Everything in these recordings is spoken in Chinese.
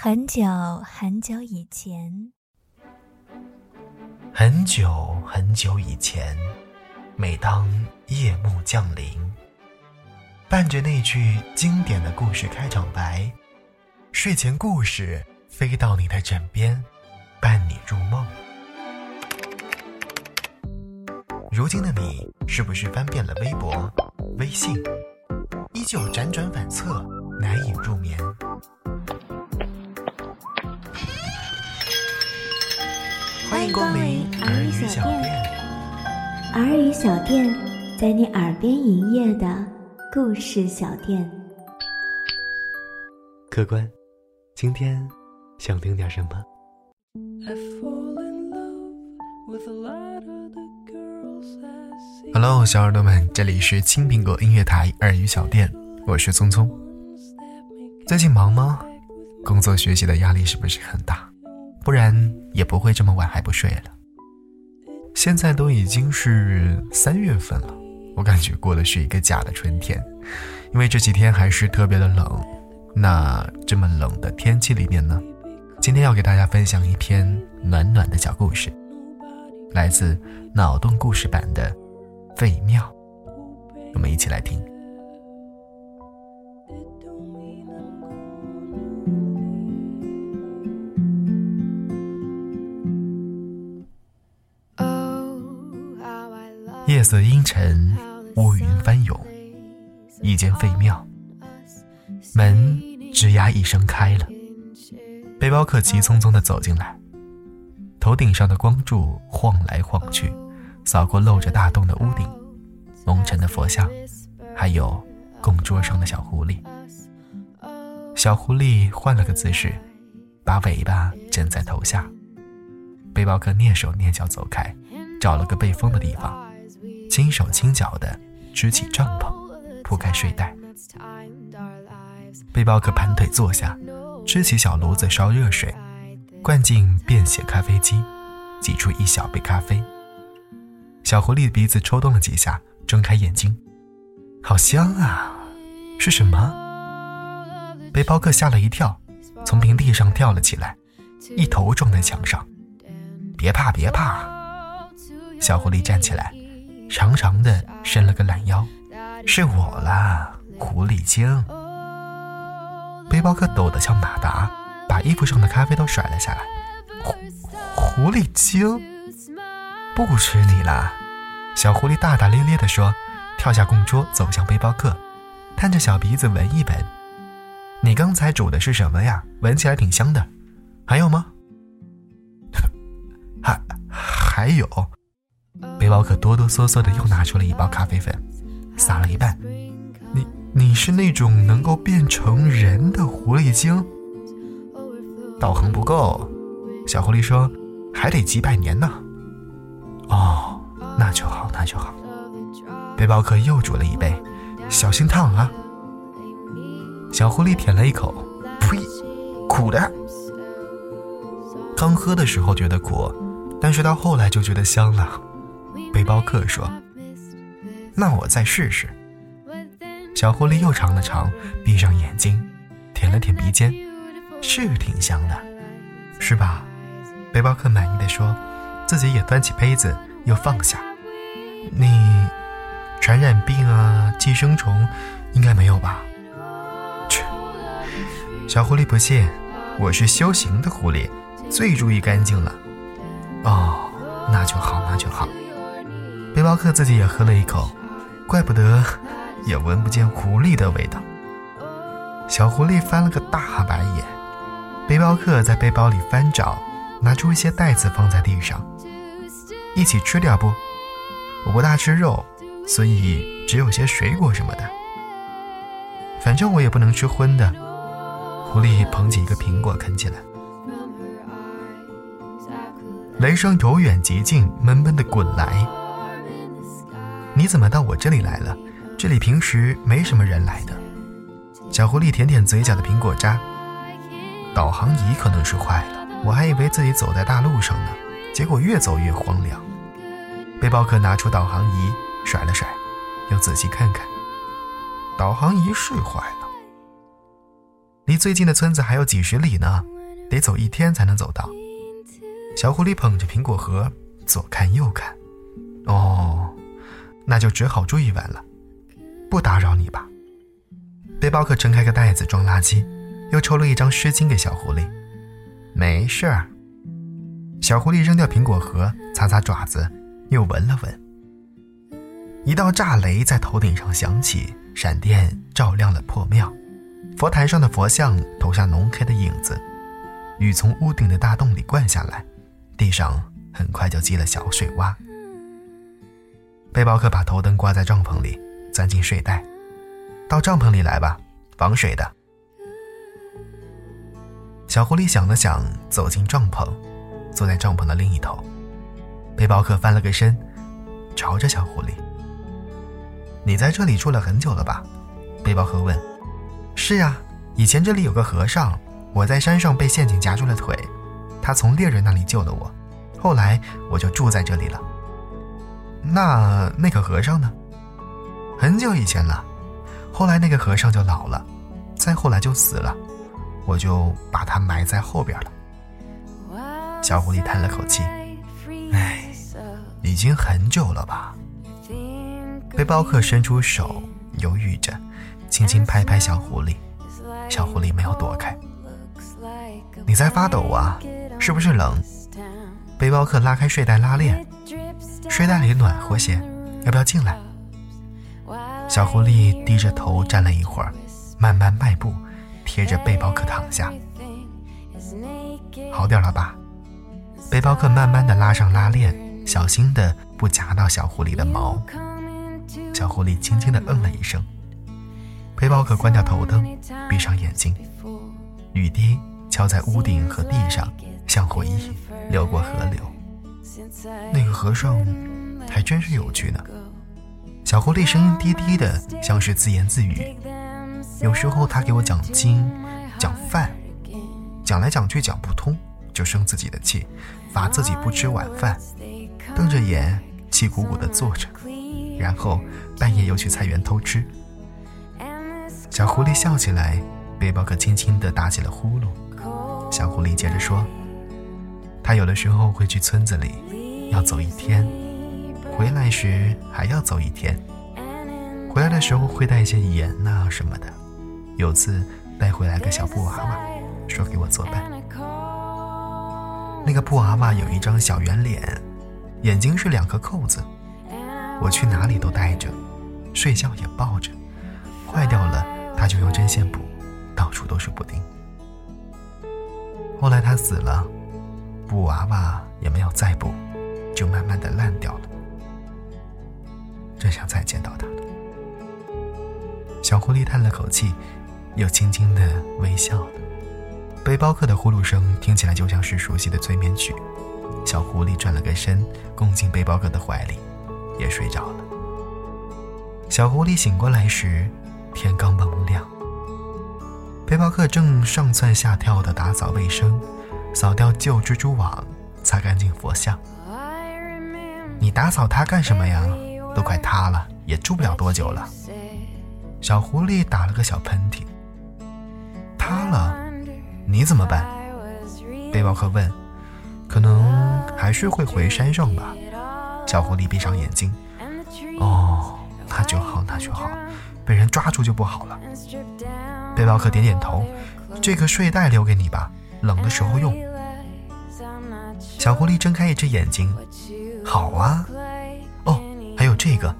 很久很久以前，很久很久以前，每当夜幕降临，伴着那句经典的故事开场白，睡前故事飞到你的枕边，伴你入梦。如今的你，是不是翻遍了微博、微信，依旧辗转反侧，难以入眠？欢迎光临耳语小店。耳语小店在你耳边营业的故事小店。客官，今天想听点什么？Hello，小耳朵们，这里是青苹果音乐台耳语小店，我是聪聪。最近忙吗？工作学习的压力是不是很大？不然也不会这么晚还不睡了。现在都已经是三月份了，我感觉过的是一个假的春天，因为这几天还是特别的冷。那这么冷的天气里面呢，今天要给大家分享一篇暖暖的小故事，来自脑洞故事版的《废庙》，我们一起来听。夜色阴沉，乌云翻涌，一间废庙，门吱呀一声开了，背包客急匆匆地走进来，头顶上的光柱晃来晃去，扫过露着大洞的屋顶，蒙尘的佛像，还有供桌上的小狐狸。小狐狸换了个姿势，把尾巴枕在头下，背包客蹑手蹑脚走开，找了个背风的地方。轻手轻脚地支起帐篷，铺开睡袋。背包客盘腿坐下，支起小炉子烧热水，灌进便携咖啡机，挤出一小杯咖啡。小狐狸鼻子抽动了几下，睁开眼睛，好香啊！是什么？背包客吓了一跳，从平地上跳了起来，一头撞在墙上。别怕，别怕！小狐狸站起来。长长的伸了个懒腰，是我啦，狐狸精。背包客抖得像马达，把衣服上的咖啡都甩了下来。狐狐狸精，不吃你啦！小狐狸大大咧咧地说，跳下供桌走向背包客，探着小鼻子闻一闻。你刚才煮的是什么呀？闻起来挺香的。还有吗？还还有。背包客哆哆嗦嗦的又拿出了一包咖啡粉，撒了一半。你你是那种能够变成人的狐狸精？道行不够，小狐狸说，还得几百年呢。哦，那就好，那就好。背包客又煮了一杯，小心烫啊。小狐狸舔了一口，呸，苦的。刚喝的时候觉得苦，但是到后来就觉得香了。背包客说：“那我再试试。”小狐狸又尝了尝，闭上眼睛，舔了舔鼻尖，是挺香的，是吧？背包客满意的说，自己也端起杯子，又放下。你传染病啊，寄生虫应该没有吧？切！小狐狸不信，我是修行的狐狸，最注意干净了。哦，那就好，那就好。背包客自己也喝了一口，怪不得也闻不见狐狸的味道。小狐狸翻了个大白眼，背包客在背包里翻找，拿出一些袋子放在地上，一起吃点不？我不大吃肉，所以只有些水果什么的。反正我也不能吃荤的。狐狸捧起一个苹果啃起来。雷声由远及近，闷闷的滚来。你怎么到我这里来了？这里平时没什么人来的。小狐狸舔舔嘴角的苹果渣。导航仪可能是坏了，我还以为自己走在大路上呢，结果越走越荒凉。背包客拿出导航仪，甩了甩，又仔细看看，导航仪是坏了。离最近的村子还有几十里呢，得走一天才能走到。小狐狸捧着苹果核，左看右看。哦，那就只好住一晚了，不打扰你吧。背包客撑开个袋子装垃圾，又抽了一张湿巾给小狐狸。没事儿。小狐狸扔掉苹果核，擦擦爪子，又闻了闻。一道炸雷在头顶上响起，闪电照亮了破庙，佛坛上的佛像投下浓黑的影子，雨从屋顶的大洞里灌下来，地上很快就积了小水洼。背包客把头灯挂在帐篷里，钻进睡袋。到帐篷里来吧，防水的。小狐狸想了想，走进帐篷，坐在帐篷的另一头。背包客翻了个身，朝着小狐狸：“你在这里住了很久了吧？”背包客问。“是呀，以前这里有个和尚，我在山上被陷阱夹住了腿，他从猎人那里救了我，后来我就住在这里了。”那那个和尚呢？很久以前了，后来那个和尚就老了，再后来就死了，我就把他埋在后边了。小狐狸叹了口气：“哎，已经很久了吧？”背包客伸出手，犹豫着，轻轻拍拍小狐狸。小狐狸没有躲开。你在发抖啊？是不是冷？背包客拉开睡袋拉链。睡袋里暖和些，要不要进来？小狐狸低着头站了一会儿，慢慢迈步，贴着背包客躺下。好点了吧？背包客慢慢的拉上拉链，小心的不夹到小狐狸的毛。小狐狸轻轻的嗯了一声。背包客关掉头灯，闭上眼睛。雨滴敲在屋顶和地上，像回忆流过河流。那个和尚还真是有趣呢。小狐狸声音低低的，像是自言自语。有时候他给我讲经、讲饭，讲来讲去讲不通，就生自己的气，罚自己不吃晚饭，瞪着眼，气鼓鼓的坐着，然后半夜又去菜园偷吃。小狐狸笑起来，背包客轻轻的打起了呼噜。小狐狸接着说：“他有的时候会去村子里。”要走一天，回来时还要走一天。回来的时候会带一些盐呐什么的。有次带回来个小布娃娃，说给我作伴。那个布娃娃有一张小圆脸，眼睛是两颗扣子。我去哪里都带着，睡觉也抱着。坏掉了，他就用针线补，到处都是补丁。后来他死了，布娃娃也没有再补。就慢慢的烂掉了，真想再见到他。小狐狸叹了口气，又轻轻的微笑。背包客的呼噜声听起来就像是熟悉的催眠曲。小狐狸转了个身，拱进背包客的怀里，也睡着了。小狐狸醒过来时，天刚蒙亮。背包客正上蹿下跳的打扫卫生，扫掉旧蜘蛛网，擦干净佛像。你打扫它干什么呀？都快塌了，也住不了多久了。小狐狸打了个小喷嚏。塌了，你怎么办？背包客问。可能还是会回山上吧。小狐狸闭上眼睛。哦，那就好，那就好。被人抓住就不好了。背包客点点头。这个睡袋留给你吧，冷的时候用。小狐狸睁开一只眼睛。好啊，哦，还有这个，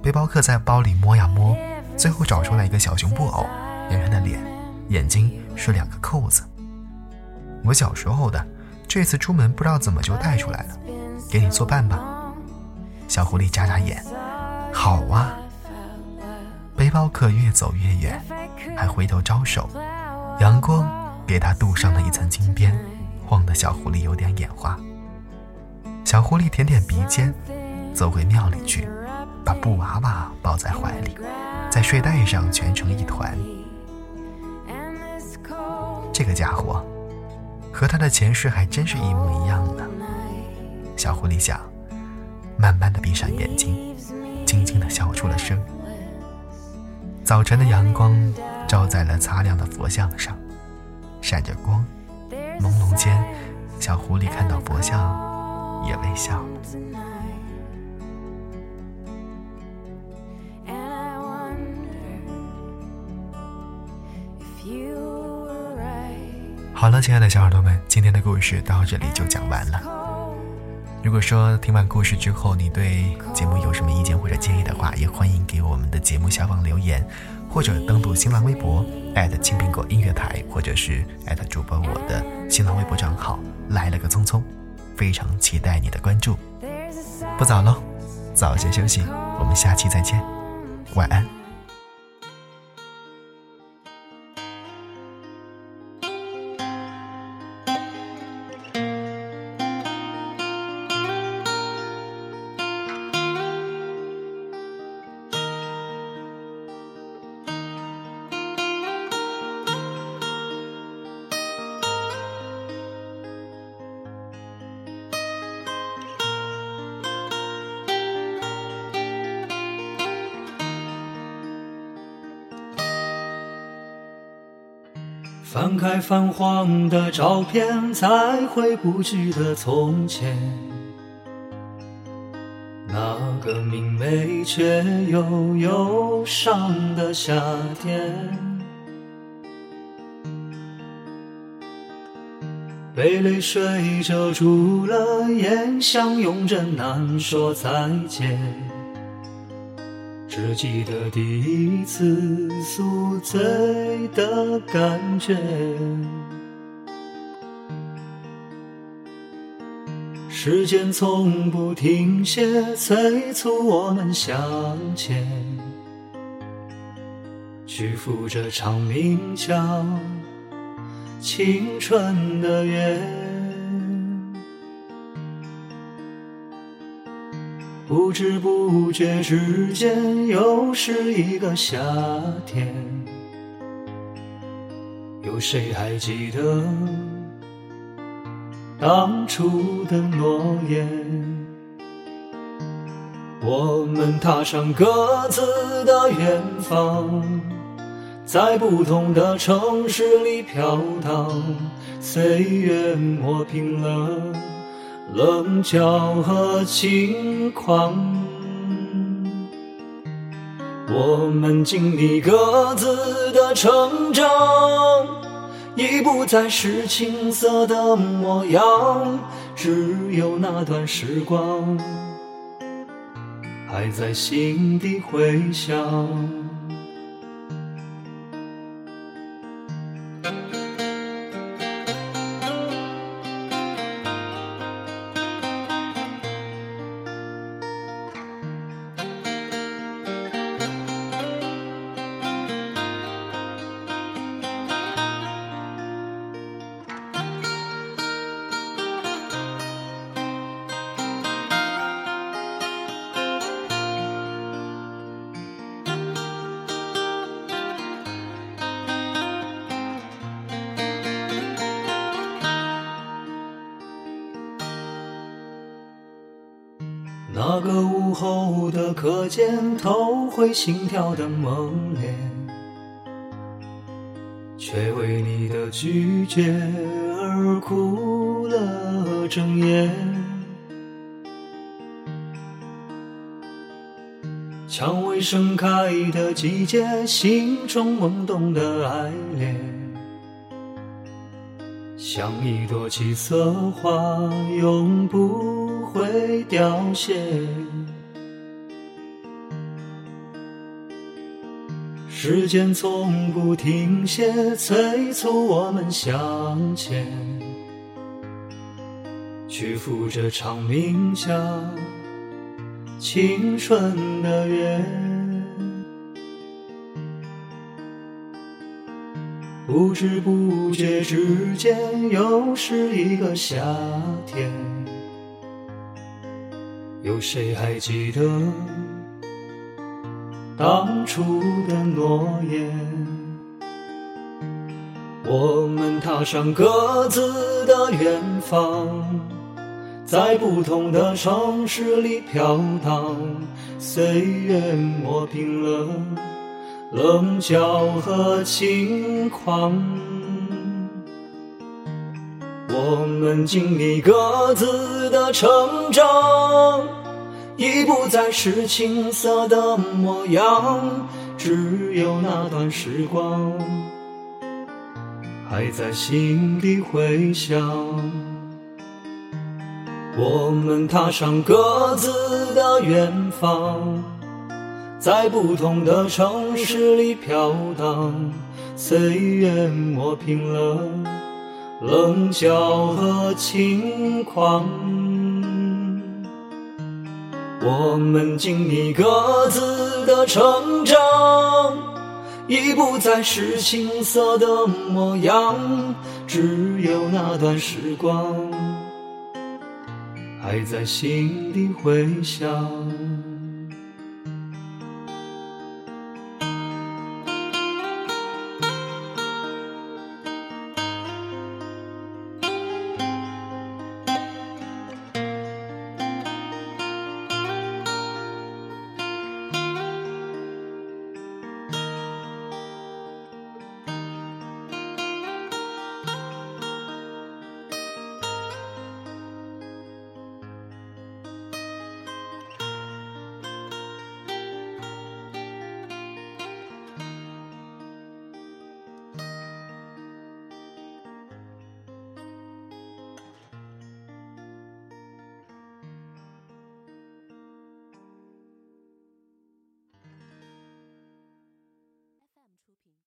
背包客在包里摸呀摸，最后找出来一个小熊布偶，圆圆的脸，眼睛是两个扣子。我小时候的，这次出门不知道怎么就带出来了，给你作伴吧。小狐狸眨眨眼，好啊。背包客越走越远，还回头招手，阳光给他镀上了一层金边，晃得小狐狸有点眼花。小狐狸舔舔鼻尖，走回庙里去，把布娃娃抱在怀里，在睡袋上蜷成一团。这个家伙和他的前世还真是一模一样呢。小狐狸想，慢慢的闭上眼睛，轻轻的笑出了声。早晨的阳光照在了擦亮的佛像上，闪着光，朦胧间，小狐狸看到佛像，也微笑。好了，亲爱的小耳朵们，今天的故事到这里就讲完了。如果说听完故事之后，你对节目有什么意见或者建议的话，也欢迎给我们的节目下方留言，或者登录新浪微博青苹果音乐台，或者是主播我的新浪微博账号来了个匆匆，非常期待你的关注。不早喽，早些休息，我们下期再见，晚安。翻开泛黄的照片，才回不去的从前，那个明媚却又忧伤的夏天，被泪水遮住了眼，相拥着难说再见。只记得第一次宿醉的感觉，时间从不停歇，催促我们向前，去赴这场名叫青春的约。不知不觉之间，又是一个夏天。有谁还记得当初的诺言？我们踏上各自的远方，在不同的城市里飘荡，岁月磨平了。棱角和轻狂，我们经历各自的成长，已不再是青涩的模样，只有那段时光还在心底回响。那个午后的课间，偷回心跳的猛烈，却为你的拒绝而哭了整夜。蔷薇盛开的季节，心中萌动的爱恋，像一朵七色花，永不。会凋谢，时间从不停歇，催促我们向前，去赴这场名叫青春的约。不知不觉之间，又是一个夏天。有谁还记得当初的诺言？我们踏上各自的远方，在不同的城市里飘荡，岁月磨平了棱角和轻狂。我们经历各自的成长，已不再是青涩的模样，只有那段时光还在心底回响。我们踏上各自的远方，在不同的城市里飘荡，岁月磨平了。棱角和轻狂，我们经历各自的成长，已不再是青涩的模样，只有那段时光还在心底回响。